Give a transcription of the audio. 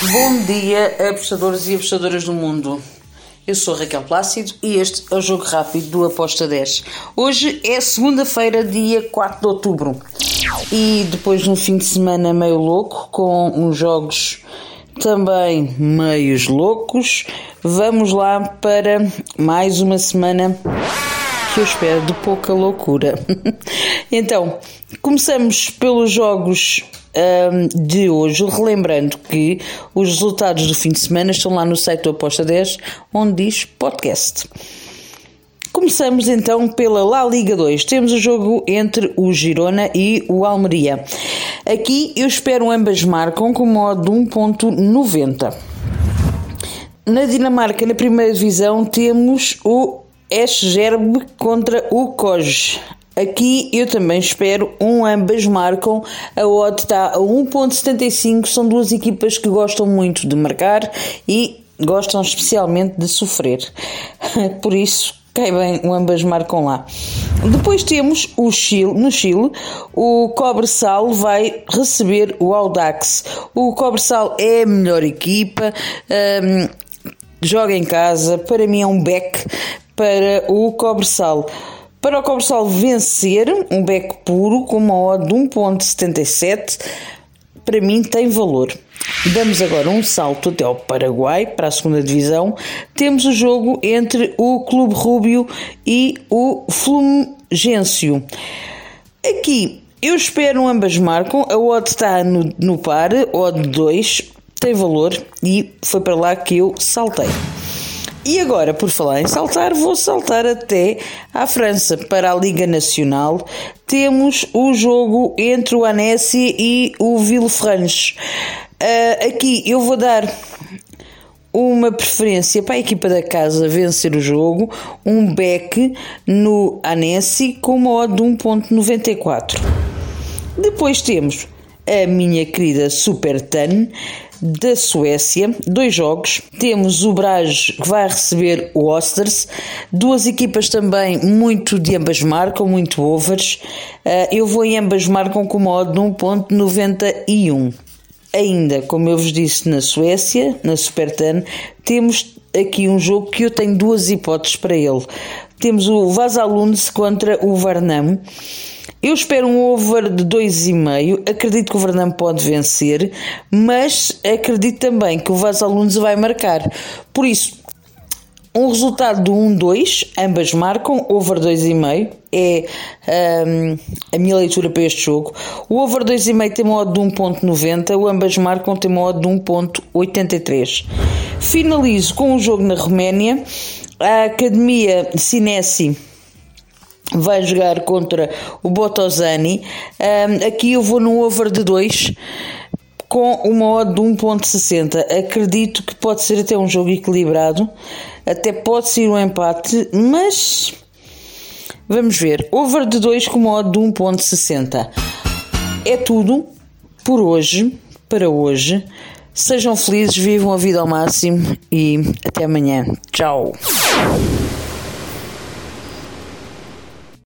Bom dia, apostadores e apostadoras do mundo. Eu sou Raquel Plácido e este é o Jogo Rápido do Aposta 10. Hoje é segunda-feira, dia 4 de outubro. E depois de um fim de semana meio louco, com uns jogos também meios loucos, vamos lá para mais uma semana que eu espero de pouca loucura. então, começamos pelos jogos um, de hoje, relembrando que os resultados do fim de semana estão lá no site do Aposta 10, onde diz podcast. Começamos então pela La Liga 2. Temos o jogo entre o Girona e o Almeria. Aqui eu espero ambas marcam com modo de 1.90. Na Dinamarca, na primeira divisão, temos o Esgerbe contra o Koj. Aqui eu também espero um ambas marcam. A odd está a 1.75. São duas equipas que gostam muito de marcar e gostam especialmente de sofrer. Por isso, cai bem, o ambas marcam lá. Depois temos o Chile, no Chile, o Cobre-Sal vai receber o Audax. O Cobre-Sal é a melhor equipa, um, joga em casa, para mim é um back para o Cobre-Sal. Para o Cobre-Sal vencer, um beco puro com uma odd de 1.77, para mim tem valor. Damos agora um salto até ao Paraguai, para a segunda divisão. Temos o jogo entre o Clube Rubio e o Flumgêncio. Aqui eu espero ambas marcam. A odd está no, no par, odd 2, tem valor e foi para lá que eu saltei. E agora, por falar em saltar, vou saltar até à França. Para a Liga Nacional, temos o jogo entre o Annecy e o Villefranche. Uh, aqui eu vou dar uma preferência para a equipa da casa vencer o jogo, um back no Annecy com uma odd de 1.94. Depois temos a minha querida Super Tan da Suécia, dois jogos. Temos o Brage que vai receber o Osters, duas equipas também muito de ambas marcam, muito overs. Eh, eu vou em ambas marcam com modo de 1.91. Ainda, como eu vos disse, na Suécia, na Supertan, temos aqui um jogo que eu tenho duas hipóteses para ele. Temos o Vasalunds contra o Varnam. Eu espero um over de 2,5. Acredito que o Verdão pode vencer, mas acredito também que o Vasalunes vai marcar. Por isso, um resultado de 1-2, ambas marcam, over 2,5 é um, a minha leitura para este jogo. O over 2,5 tem uma odd de 1.90, o ambas marcam tem uma odd de 1.83. Finalizo com um jogo na Roménia. A Academia Sinesi vai jogar contra o Botosani. Um, aqui eu vou no over de 2 com uma odd de 1.60. Acredito que pode ser até um jogo equilibrado, até pode ser um empate, mas vamos ver. Over de 2 com uma odd de 1.60. É tudo por hoje, para hoje. Sejam felizes, vivam a vida ao máximo e até amanhã. Tchau.